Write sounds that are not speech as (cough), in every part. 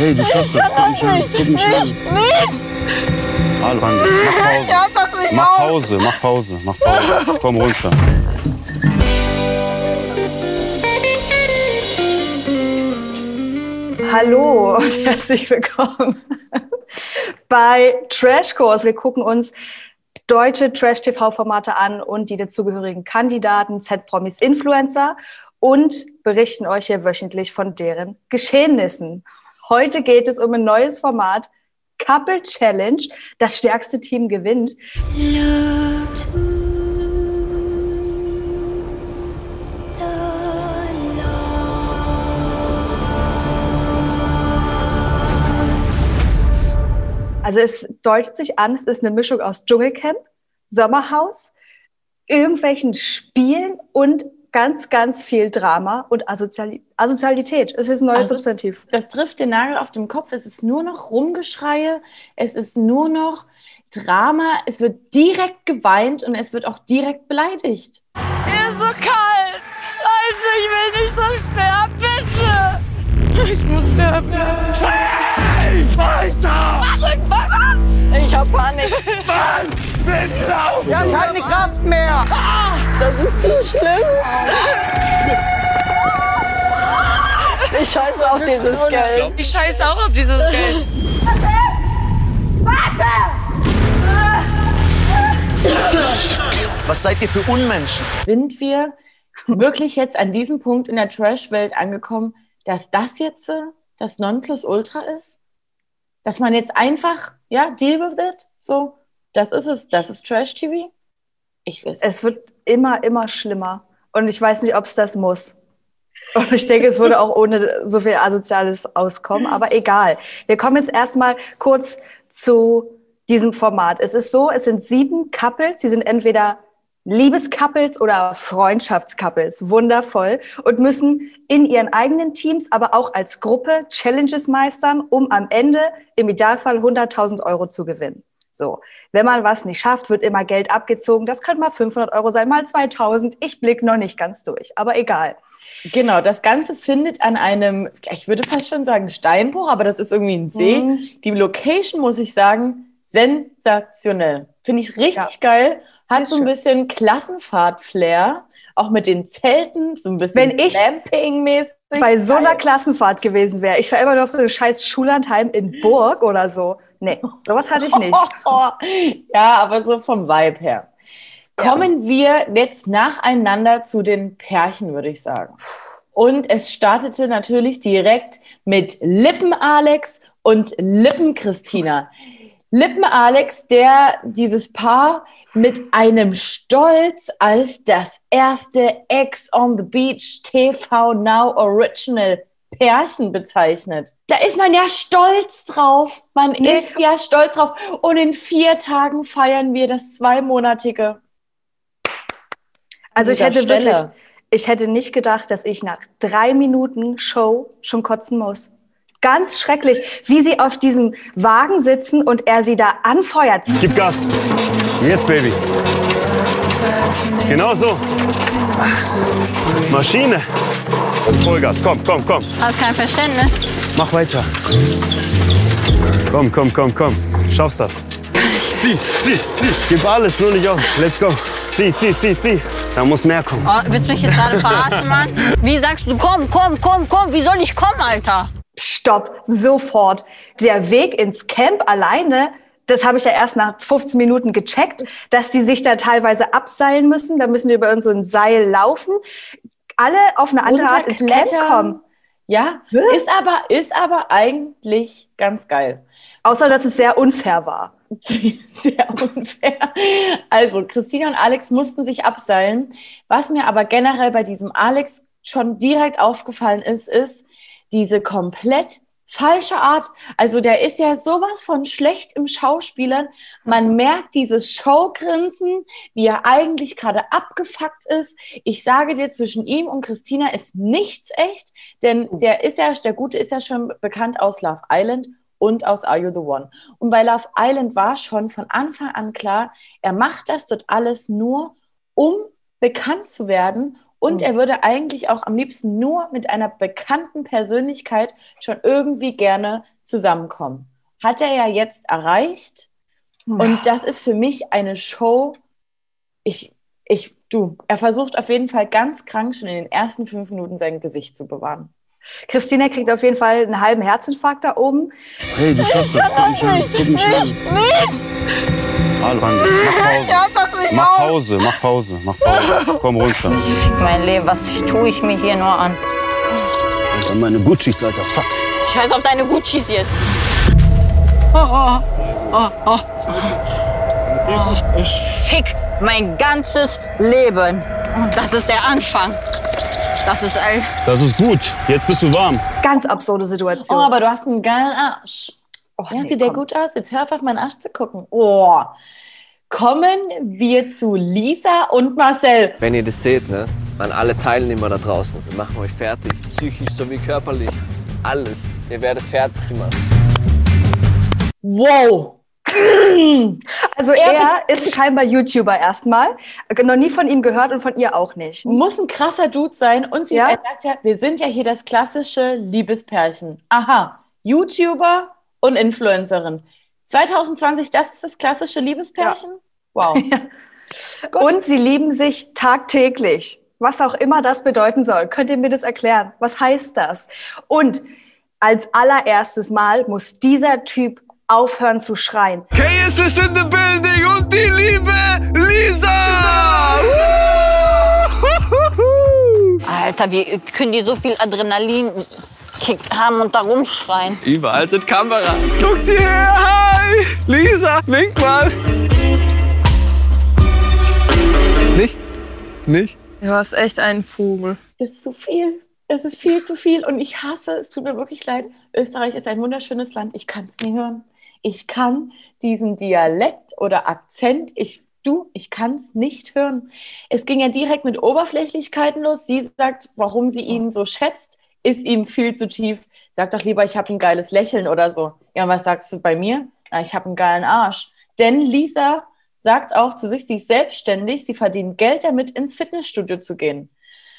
Hey, du schaffst das. Guck mich an. Guck mich an. Nicht! Hallo, Mann. Mach Pause. Ja, das nicht Mach aus. Pause, mach Pause, mach Pause. Komm runter. Hallo und herzlich willkommen bei Trash Course. Wir gucken uns deutsche Trash-TV-Formate an und die dazugehörigen Kandidaten, Z-Promis, Influencer und berichten euch hier wöchentlich von deren Geschehnissen. Heute geht es um ein neues Format, Couple Challenge. Das stärkste Team gewinnt. Also es deutet sich an, es ist eine Mischung aus Dschungelcamp, Sommerhaus, irgendwelchen Spielen und ganz, ganz viel Drama und Asoziali Asozialität. Es ist ein neues Also Substantiv. Das trifft den Nagel auf den Kopf. Es ist nur noch Rumgeschreie, es ist nur noch Drama, es wird direkt geweint und es wird auch direkt beleidigt. Mir ist so kalt! Leute, ich will nicht so sterben, bitte! Ich muss sterben. Hey! Weiter! Mach irgendwas! Ich hab Panik. Mann! Bin gelaufen! Wir haben keine Kraft mehr! Das ist zu schlimm! Ich scheiße auf dieses Geld. Ich scheiße auch auf dieses Geld. Was seid ihr für Unmenschen? Sind wir wirklich jetzt an diesem Punkt in der Trash-Welt angekommen, dass das jetzt äh, das Nonplusultra ist? Dass man jetzt einfach, ja, deal with it? So, das ist es, das ist Trash-TV? Ich weiß. Es wird immer, immer schlimmer. Und ich weiß nicht, ob es das muss. Und ich denke, es würde auch ohne so viel Asoziales auskommen, aber egal. Wir kommen jetzt erstmal kurz zu diesem Format. Es ist so, es sind sieben Couples, die sind entweder Liebescouples oder Freundschaftscouples, wundervoll, und müssen in ihren eigenen Teams, aber auch als Gruppe Challenges meistern, um am Ende im Idealfall 100.000 Euro zu gewinnen. So, wenn man was nicht schafft, wird immer Geld abgezogen. Das können mal 500 Euro sein, mal 2000. Ich blick noch nicht ganz durch, aber egal. Genau, das Ganze findet an einem, ich würde fast schon sagen Steinbruch, aber das ist irgendwie ein See. Mhm. Die Location, muss ich sagen, sensationell. Finde ich richtig Ja. geil. Hat Ist so ein bisschen Klassenfahrt-Flair. Auch mit den Zelten, so ein bisschen Wenn ich Camping-mäßig. Bei so einer Geil. Klassenfahrt gewesen wäre, ich war immer noch auf so eine scheiß Schullandheim in Burg oder so. Nee, (laughs) sowas hatte ich nicht. (laughs) ja, aber so vom Vibe her. Kommen wir jetzt nacheinander zu den Pärchen, würde ich sagen. Und es startete natürlich direkt mit Lippen-Alex und Lippen-Christina. Lippen-Alex, der dieses Paar mit einem Stolz als das erste Ex on the Beach TV Now Original Pärchen bezeichnet. Da ist man ja stolz drauf. Man ist ja stolz drauf. Und in vier Tagen feiern wir das zweimonatige. Also ich hätte Stelle. wirklich, ich hätte nicht gedacht, dass ich nach drei Minuten Show schon kotzen muss. Ganz schrecklich, wie sie auf diesem Wagen sitzen und er sie da anfeuert. Gib Gas. Yes, Baby. Genau so. Maschine. Vollgas. Komm, komm, komm. Hast kein Verständnis. Mach weiter. Komm, komm, komm, komm. Schaffst das. Zieh, zieh, zieh. Gib alles, nur nicht auf. Let's go. Zieh, zieh, zieh, zieh. Da muss mehr kommen. Oh, willst du mich jetzt gerade verarschen, Mann? Wie sagst du, komm, komm, komm, komm? Wie soll ich kommen, Alter? Stopp, sofort. Der Weg ins Camp alleine, das habe ich ja erst nach 15 Minuten gecheckt, dass die sich da teilweise abseilen müssen. Da müssen die über so ein Seil laufen. Alle auf eine andere Art ins Camp kommen. Ja, ist aber, ist aber eigentlich ganz geil. Außer, dass es sehr unfair war. (laughs) Sehr unfair. Also, Christina und Alex mussten sich abseilen. Was mir aber generell bei diesem Alex schon direkt aufgefallen ist, ist diese komplett falsche Art. Also, der ist ja sowas von schlecht im Schauspielern. Man merkt dieses Showgrinsen, wie er eigentlich gerade abgefuckt ist. Ich sage dir, zwischen ihm und Christina ist nichts echt, denn der ist ja, der Gute ist ja schon bekannt aus Love Island und aus Are You the One. Und bei Love Island war schon von Anfang an klar, er macht das dort alles nur, um bekannt zu werden Und er würde eigentlich auch am liebsten nur mit einer bekannten Persönlichkeit schon irgendwie gerne zusammenkommen. Hat er ja jetzt erreicht. Und das ist für mich eine Show. Ich, ich, du, er versucht auf jeden Fall ganz krank schon in den ersten fünf Minuten sein Gesicht zu bewahren. Christina kriegt auf jeden Fall einen halben Herzinfarkt da oben. Hey, du schaffst das. Guck mich an. Guck mich an. Nicht! Hallo, Mann, mach Pause. Ja, das nicht Mach aus! Pause, mach Pause, mach Pause. Komm runter. Fick mein Leben, was tue ich mir hier nur an? Alter, meine Guccis, Alter. Fuck. Scheiß auf deine Guccis jetzt. Ich fick mein ganzes Leben. Und das ist der Anfang. Das ist all. Das ist gut. Jetzt bist du warm. Ganz absurde Oh, Situation. aber du hast einen geilen Arsch. Oh, Ja, nee, sieht der komm. gut aus? Jetzt hör auf, auf meinen Arsch zu gucken. Oh. Kommen wir zu Lisa und Marcel. Wenn ihr das seht, ne, an alle Teilnehmer da draußen, wir machen euch fertig, psychisch sowie körperlich, alles. Ihr werdet fertig gemacht. Wow. (clears throat) Also er ist scheinbar YouTuber erstmal. Noch nie von ihm gehört und von ihr auch nicht. Muss ein krasser Dude sein. Und sie Ja? er sagt ja, wir sind ja hier das klassische Liebespärchen. Aha, YouTuber und Influencerin. 2020, das ist das klassische Liebespärchen? Wow. (laughs) Gut. Und sie lieben sich tagtäglich. Was auch immer das bedeuten soll. Könnt ihr mir das erklären? Was heißt das? Und als allererstes Mal muss dieser Typ aufhören zu schreien. KS ist in the building und die liebe Lisa! Alter, wie können die so viel Adrenalin Kick haben und da rumschreien? Überall sind Kameras. Guckt hierher. Lisa, wink mal. Nicht? Nicht? Du hast echt einen Vogel. Das ist zu viel. Das ist viel zu viel und ich hasse, es tut mir wirklich leid. Österreich ist ein wunderschönes Land. Ich kann es nie hören. Ich kann diesen Dialekt oder Akzent, ich, du, ich kann es nicht hören. Es ging ja direkt mit Oberflächlichkeiten los. Sie sagt, warum sie ihn so schätzt, ist ihm viel zu tief. Sag doch lieber, ich habe ein geiles Lächeln oder so. Ja, was sagst du bei mir? Na, ich habe einen geilen Arsch. Denn Lisa sagt auch zu sich, sie ist selbstständig, sie verdient Geld damit, ins Fitnessstudio zu gehen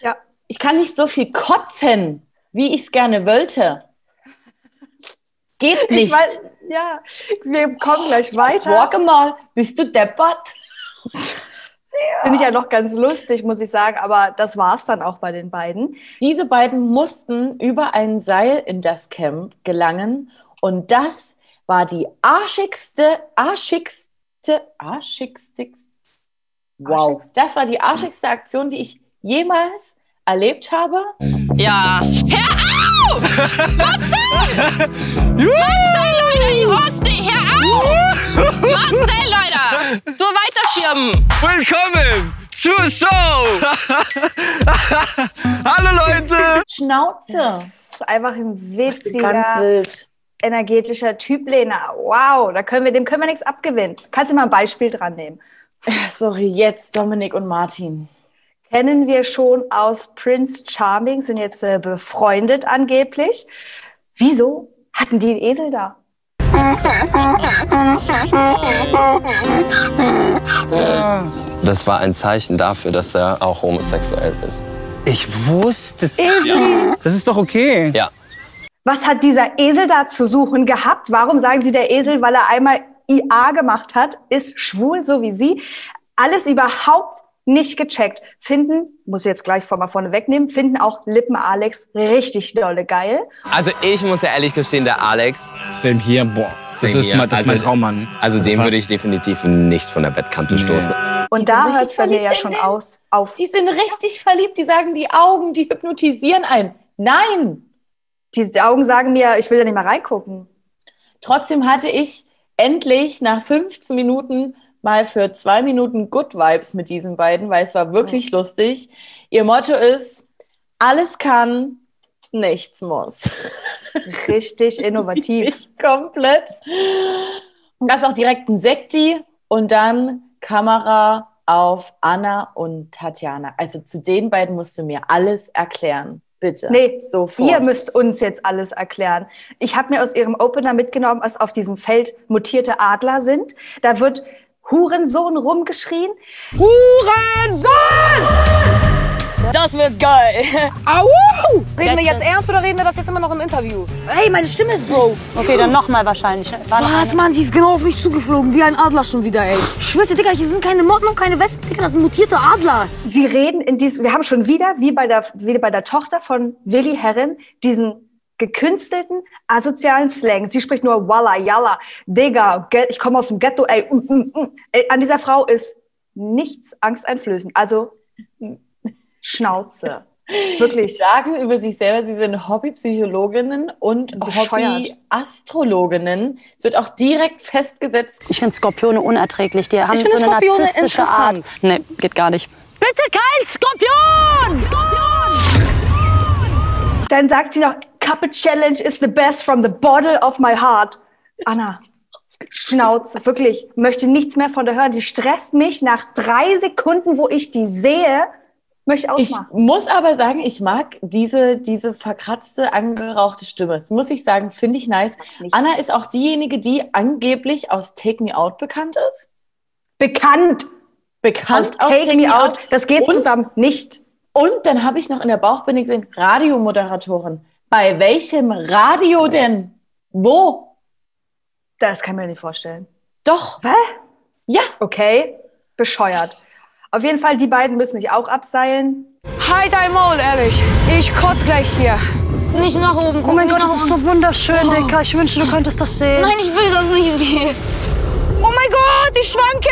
Ja. ich kann nicht so viel kotzen, wie ich es gerne wollte. Geht nicht. Ich weiß, ja, wir kommen gleich weiter. Walk mal, bist du deppert? Finde ich ja noch ganz lustig, muss ich sagen, aber das war's dann auch bei den beiden. Diese beiden mussten über ein Seil in das Camp gelangen und das war die arschigste, arschigste, arschigste, wow, Arschigste? das war die arschigste Aktion, die ich jemals erlebt habe. Ja. Hör auf! Marcel! (laughs) Marcel, Leute, ich hoste! Hör auf! Marcel, Leute! Du weiterschirmen! Willkommen zur Show! (laughs) Hallo Leute! Schnauze. Das ist einfach ein Ganz witziger, wild. Energetischer Typ, Lena. Wow, da können wir, dem können wir nichts abgewinnen. Kannst du mal ein Beispiel dran nehmen? Sorry, jetzt Dominik und Martin. Kennen wir schon aus Prince Charming, sind jetzt äh, befreundet angeblich. Wieso hatten die einen Esel da? Das war ein Zeichen dafür, dass er auch homosexuell ist. Ich wusste es. Das ist doch okay. Ja. Was hat dieser Esel da zu suchen gehabt? Warum sagen Sie der Esel, weil er einmal IA gemacht hat, ist schwul, so wie Sie? Alles überhaupt nicht gecheckt. Finden, muss ich jetzt gleich mal vorne wegnehmen, finden auch Lippen Alex richtig dolle geil. Also ich muss ja ehrlich gestehen, der Alex, Same hier, boah. Das Same ist, here. mein, das ist mein Also- Traummann. also den ist würde ich definitiv nicht von der Bettkante stoßen. Und da hört bei mir ja schon aus, auf. Die sind richtig verliebt, die sagen, die Augen, die hypnotisieren einen. Nein! Die Augen sagen mir, ich will da nicht mehr reingucken. Trotzdem hatte ich endlich nach 15 Minuten mal für zwei Minuten Good Vibes mit diesen beiden, weil es war wirklich lustig. Ihr Motto ist, alles kann, nichts muss. (laughs) Richtig innovativ. Ich komplett. Und das auch direkt ein Sekti und dann Kamera auf Anna und Tatjana. Also zu den beiden musst du mir alles erklären. Bitte. Nee, sofort. ihr müsst uns jetzt alles erklären. Ich habe mir aus ihrem Opener mitgenommen, was auf diesem Feld mutierte Adler sind. Da wird Hurensohn rumgeschrien. Hurensohn! Das wird geil. Au! Reden wir jetzt ernst oder reden wir das jetzt immer noch im Interview? Hey, meine Stimme ist Bro. Okay, dann nochmal wahrscheinlich. Was, Mann, die ist genau auf mich zugeflogen, wie ein Adler schon wieder, ey. Ich schwör's dir, Digga, hier sind keine Motten und keine Wespen, Digga, das sind mutierte Adler. Sie reden in diesem, wir haben schon wieder, wie bei der, wie bei der Tochter von Willi Herren, diesen gekünstelten, asozialen Slang. Sie spricht nur Walla, Yalla, Digga, ich komme aus dem Ghetto, ey, mm, mm, mm. Ey, An dieser Frau ist nichts angsteinflößend. Also, Schnauze. (laughs) Wirklich. Sie sagen über sich selber, sie sind Hobbypsychologinnen und. Hobbyastrologinnen. Es wird auch direkt festgesetzt. Ich finde Skorpione unerträglich. Die haben so eine Skorpione narzisstische Art. Nee, geht gar nicht. Bitte kein Skorpion! Dann sagt sie noch, Cup Challenge is the best from the bottle of my heart. Anna, Schnauze, wirklich, möchte nichts mehr von der hören. Die stresst mich nach drei Sekunden, wo ich die sehe, möchte ich Ich ausmachen. muss aber sagen, ich mag diese, diese verkratzte, angerauchte Stimme. Das muss ich sagen, finde ich nice. Anna ist auch diejenige, die angeblich aus Take Me Out bekannt ist. Bekannt Bekannt aus Take, Me Out. Das geht Und- zusammen nicht. Und dann habe ich noch in der Bauchbinde gesehen, Radiomoderatorin. Bei welchem Radio denn? Wo? Das kann ich mir nicht vorstellen. Doch. Hä? Ja. Okay, bescheuert. Auf jeden Fall, die beiden müssen sich auch abseilen. Halt dein Maul, ehrlich. Ich kotz gleich hier. Nicht nach oben gucken. Oh mein Gott, das ist so wunderschön, Dicker. Ich wünschte, du könntest das sehen. Nein, ich will das nicht sehen. Oh mein Gott, ich schwanke.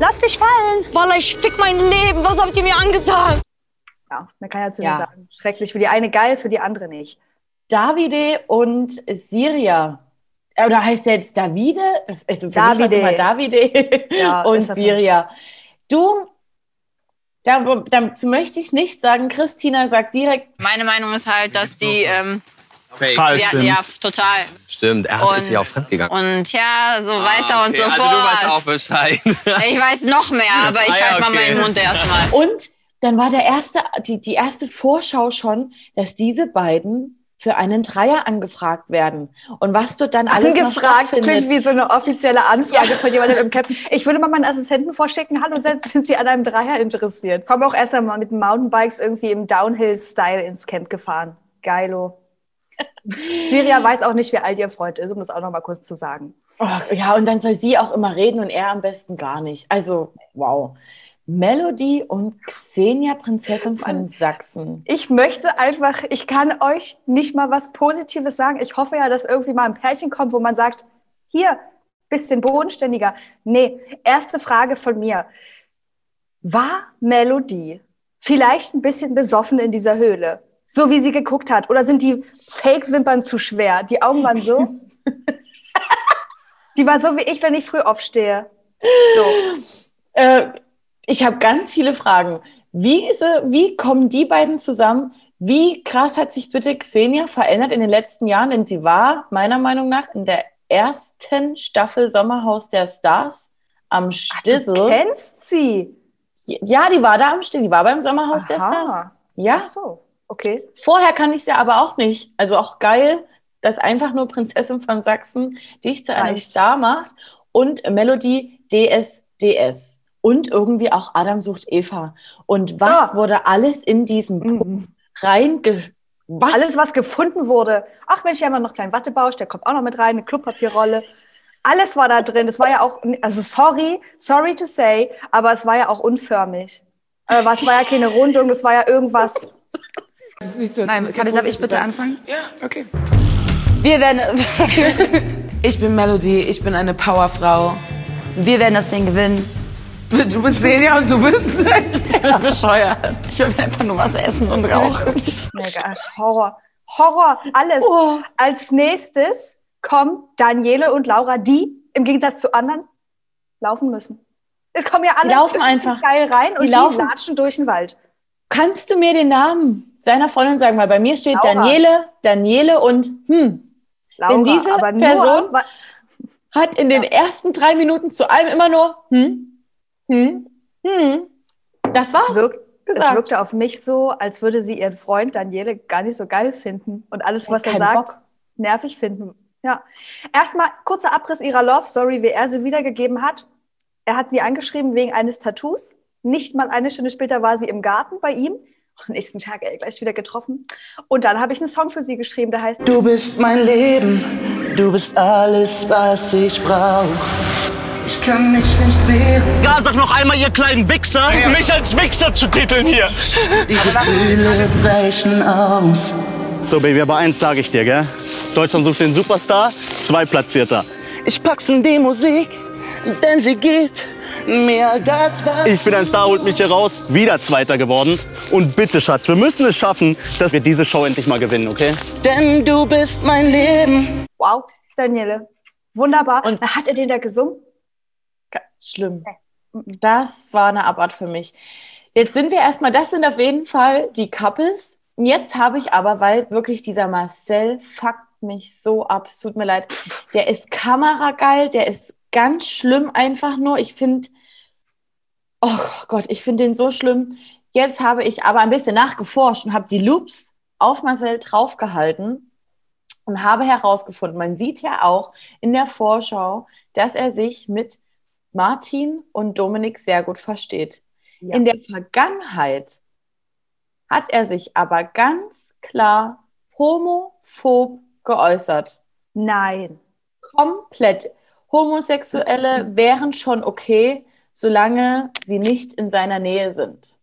Lass dich fallen. Walla, ich fick mein Leben. Was habt ihr mir angetan? Ja, man kann ja zu Ja. dir sagen. Schrecklich. Für die eine geil, für die andere nicht. Davide und Siria. Äh, Oder heißt der jetzt Davide? Das, also für mich Davide. immer Davide Ja, (laughs) und ist Siria. Du, dazu möchte ich nicht sagen, Christina sagt direkt, Meine Meinung ist halt, dass die, ähm, Fake. Falsch ja, sind. ja, total. Stimmt, er hat, Und- ist ja auch fremdgegangen. Und ja, so weiter und Okay, so also fort. du weißt auch Bescheid. (laughs) Ich weiß noch mehr, (laughs) aber ich Ah ja, halte mal okay. meinen Mund erstmal. Und dann war der erste, die, die erste Vorschau schon, dass diese beiden für einen Dreier angefragt werden. Und was dort dann alles noch Angefragt klingt stattfindet. wie so eine offizielle Anfrage von jemandem im Captain. Ich würde mal meinen Assistenten vorschicken, hallo, sind sind Sie an einem Dreier interessiert? Komm auch erst einmal mit Mountainbikes irgendwie im Downhill-Style ins Camp gefahren. Geilo. Siria weiß auch nicht, wie alt ihr Freund ist, um das auch noch mal kurz zu sagen. Oh, ja, und dann soll sie auch immer reden und er am besten gar nicht. Also, wow. Melody und Xenia, Prinzessin von Sachsen. Ich möchte einfach, ich kann euch nicht mal was Positives sagen. Ich hoffe ja, dass irgendwie mal ein Pärchen kommt, wo man sagt, hier, bisschen bodenständiger. Nee, erste Frage von mir. War Melodie vielleicht ein bisschen besoffen in dieser Höhle? So wie sie geguckt hat? Oder sind die Fake-Wimpern zu schwer? Die Augen waren so? (laughs) die war so wie ich, wenn ich früh aufstehe. So. Äh, ich habe ganz viele Fragen. Wie, ist, wie kommen die beiden zusammen? Wie krass hat sich bitte Xenia verändert in den letzten Jahren? Denn sie war meiner Meinung nach in der ersten Staffel Sommerhaus der Stars am Du Stissel. kennst sie. Ja, die war da am Stissel. Die war beim Sommerhaus der Stars. Aha. Ja, Ach so, okay. vorher kann ich sie aber auch nicht. Also auch geil, dass einfach nur Prinzessin von Sachsen dich zu einem. Star macht und Melodie DSDS. Und irgendwie auch Adam sucht Eva. Und was Ah. wurde alles in diesem Puppen reinge... Was? Alles, was gefunden wurde. Ach Mensch, hier haben wir noch einen kleinen Wattebausch, der kommt auch noch mit rein, eine Klopapierrolle. Alles war da drin. Das war ja auch, also sorry, sorry to say, aber es war ja auch unförmig. Äh, was war ja keine Rundung, das war ja irgendwas. Nein, kann ich, darf ich bitte anfangen? Ja, okay. Wir werden, (laughs) Ich bin Melody, ich bin eine Powerfrau. wir werden das Ding gewinnen. Du bist Senja und du bist. (laughs) Bescheuert. Ich will einfach nur was essen und rauchen. Mega, Horror. Horror, alles. Oh. Als nächstes kommen Daniele und Laura, die im Gegensatz zu anderen laufen müssen. Es kommen ja alle Die laufen einfach. geil rein und Die die, laufen. latschen durch den Wald. Kannst du mir den Namen seiner Freundin sagen? Weil bei mir steht Laura. Daniele, Daniele und hm. Laura, Denn diese Person hat in den ersten drei Minuten zu allem immer nur hm, hm, hm. Das war's. Es, wirkt, es wirkte auf mich so, als würde sie ihren Freund Daniele gar nicht so geil finden und alles, was er sagt, Bock. nervig finden. Ja. Erstmal kurzer Abriss ihrer Love Story, wie er sie wiedergegeben hat. Er hat sie angeschrieben wegen eines Tattoos. Nicht mal eine Stunde später war sie im Garten bei ihm Am nächsten Tag ey, gleich wieder getroffen. Und dann habe ich einen Song für sie geschrieben, der heißt Du bist mein Leben, du bist alles, was ich brauche. Ich kann mich nicht wehren. Ja, sag noch einmal, ihr kleinen Wichser, mich als Wichser zu titeln hier. Diese Gefühle brechen aus. So, Baby, aber eins sage ich dir, gell? Deutschland sucht den Superstar, zwei Platzierter. Ich pack's in die Musik, denn sie gibt mir das, was Ich bin ein Star, holt mich hier raus, wieder Zweiter geworden. Und bitte, Schatz, wir müssen es schaffen, dass wir diese Show endlich mal gewinnen, okay? Denn du bist mein Leben. Wow, Daniele. Wunderbar. Und hat er den da gesungen? Schlimm. Das war eine Abart für mich. Jetzt sind wir erstmal, das sind auf jeden Fall die Couples. Jetzt habe ich aber, weil wirklich dieser Marcel fuckt mich so ab, es tut mir leid. Der ist kamerageil, der ist ganz schlimm einfach nur. Ich finde, oh Gott, ich finde den so schlimm. Jetzt habe ich aber ein bisschen nachgeforscht und habe die Loops auf Marcel draufgehalten und habe herausgefunden, man sieht ja auch in der Vorschau, dass er sich mit Martin und Dominik sehr gut versteht. In der Vergangenheit hat er sich aber ganz klar homophob geäußert. Nein. Komplett. Homosexuelle wären schon okay, solange sie nicht in seiner Nähe sind.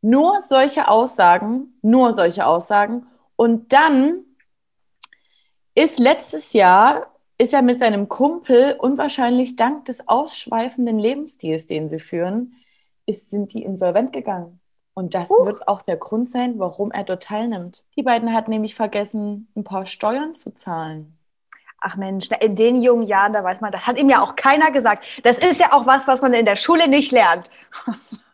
Nur solche Aussagen, nur solche Aussagen. Und dann ist letztes Jahr, ist er mit seinem Kumpel und wahrscheinlich dank des ausschweifenden Lebensstils, den sie führen, ist, sind die insolvent gegangen. Und das wird auch der Grund sein, warum er dort teilnimmt. Die beiden hatten nämlich vergessen, ein paar Steuern zu zahlen. Ach Mensch, in den jungen Jahren, da weiß man, das hat ihm ja auch keiner gesagt. Das ist ja auch was, was man in der Schule nicht lernt. (laughs)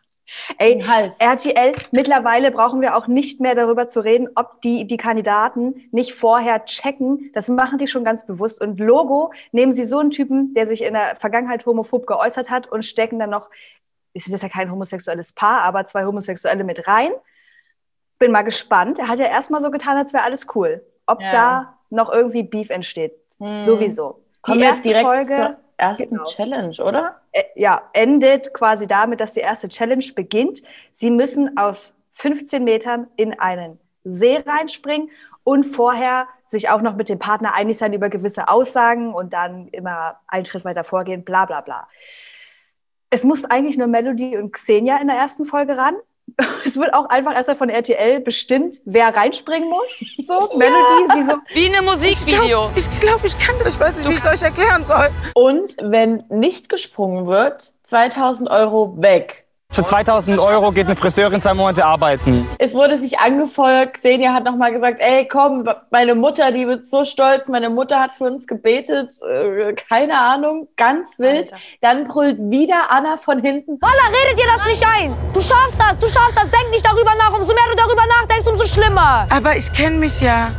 Ey, RTL, mittlerweile brauchen wir auch nicht mehr darüber zu reden, ob die, die Kandidaten nicht vorher checken. Das machen die schon ganz bewusst. Und Logo nehmen sie so einen Typen, der sich in der Vergangenheit homophob geäußert hat und stecken dann noch, es ist ja kein homosexuelles Paar, aber zwei Homosexuelle mit rein. Bin mal gespannt. Er hat ja erstmal so getan, als wäre alles cool. Ob Ja. da noch irgendwie Beef entsteht. Hm. Sowieso. Kommen die wir erste direkt Folge ersten Genau. Challenge, oder? ja, endet quasi damit, dass die erste Challenge beginnt. Sie müssen aus 15 Metern in einen See reinspringen und vorher sich auch noch mit dem Partner einig sein über gewisse Aussagen und dann immer einen Schritt weiter vorgehen, bla bla bla. Es muss eigentlich nur Melody und Xenia in der ersten Folge ran. (laughs) Es wird auch einfach erst von RTL bestimmt, wer reinspringen muss. So, Melody, sie so. Wie in einem Musikvideo. Ich glaube, ich kann das. Ich weiß nicht, wie ich es euch erklären soll. Und wenn nicht gesprungen wird, 2000 Euro weg. Für 2000 Euro geht eine Friseurin zwei Monate arbeiten. Es wurde sich angefeuert. Xenia hat nochmal gesagt, ey, komm, meine Mutter, die wird so stolz. Meine Mutter hat für uns gebetet. Äh, keine Ahnung, ganz wild. Dann brüllt wieder Anna von hinten. Walla, redet dir das nicht ein. Du schaffst das, du schaffst das. Denk nicht darüber nach. Umso mehr du darüber nachdenkst, umso schlimmer. Aber ich kenne mich ja.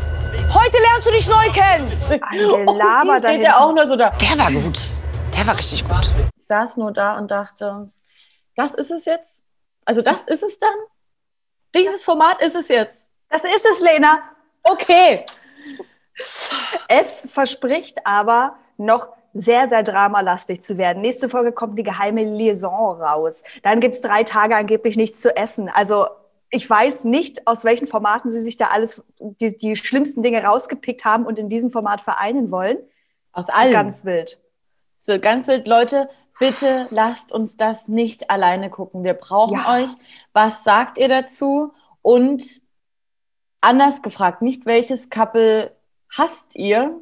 Heute lernst du dich neu kennen. Und sie steht ja auch nur so da. Der war gut. Der war richtig gut. Ich saß nur da und dachte, das ist es jetzt? Also das ist es dann? Dieses Format ist es jetzt. Das ist es, Lena. Okay. Es verspricht aber noch sehr, sehr dramalastig zu werden. Nächste Folge kommt die geheime Liaison raus. Dann gibt's drei Tage angeblich nichts zu essen. Also ich weiß nicht, aus welchen Formaten sie sich da alles die, die schlimmsten Dinge rausgepickt haben und in diesem Format vereinen wollen. Aus allem. Ganz wild. Es wird ganz wild. Leute, bitte lasst uns das nicht alleine gucken. Wir brauchen Ja. euch. Was sagt ihr dazu? Und anders gefragt, nicht welches Couple hasst ihr,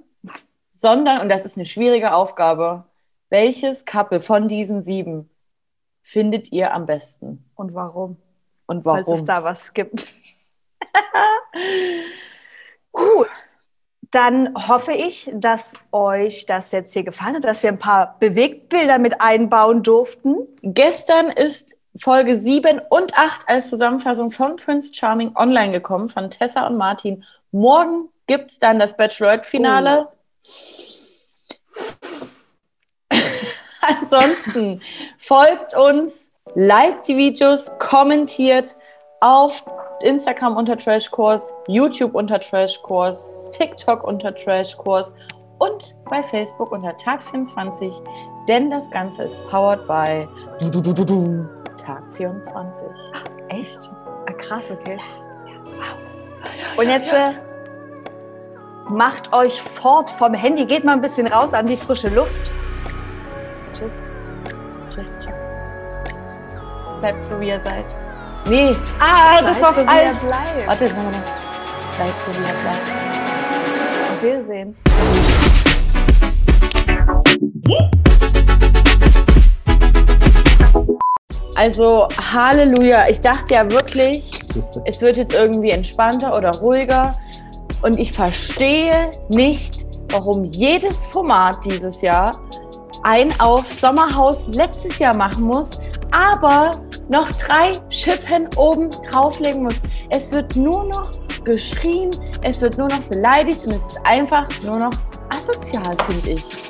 sondern, und das ist eine schwierige Aufgabe, welches Couple von diesen sieben findet ihr am besten? Und warum? Und Falls warum? es da was gibt. (laughs) Gut. Dann hoffe ich, dass euch das jetzt hier gefallen hat, dass wir ein paar Bewegtbilder mit einbauen durften. Gestern ist Folge 7 und 8 als Zusammenfassung von Prince Charming online gekommen, von Tessa und Martin. Morgen gibt es dann das Bachelorette-Finale. (laughs) Ansonsten folgt uns, liked die Videos, kommentiert auf Instagram unter Trashkurs, YouTube unter Trashkurs, TikTok unter Trashkurs und bei Facebook unter Tag24, denn das Ganze ist powered by du, du, du, du, du, Tag24. Echt? Ah, krass, okay. Und jetzt äh, macht euch fort vom Handy, geht mal ein bisschen raus an die frische Luft. Tschüss. Tschüss, tschüss. Bleibt so, wie ihr seid. Nee. Ah, das war so, falsch. Warte, wir noch. Bleibt so, wie er bleibt. Auf Wiedersehen. Also, Halleluja. Ich dachte ja wirklich, (laughs) es wird jetzt irgendwie entspannter oder ruhiger. Und ich verstehe nicht, warum jedes Format dieses Jahr ein auf Sommerhaus letztes Jahr machen muss, aber noch drei Schippen oben drauflegen muss. Es wird nur noch geschrien, es wird nur noch beleidigt und es ist einfach nur noch asozial, finde ich.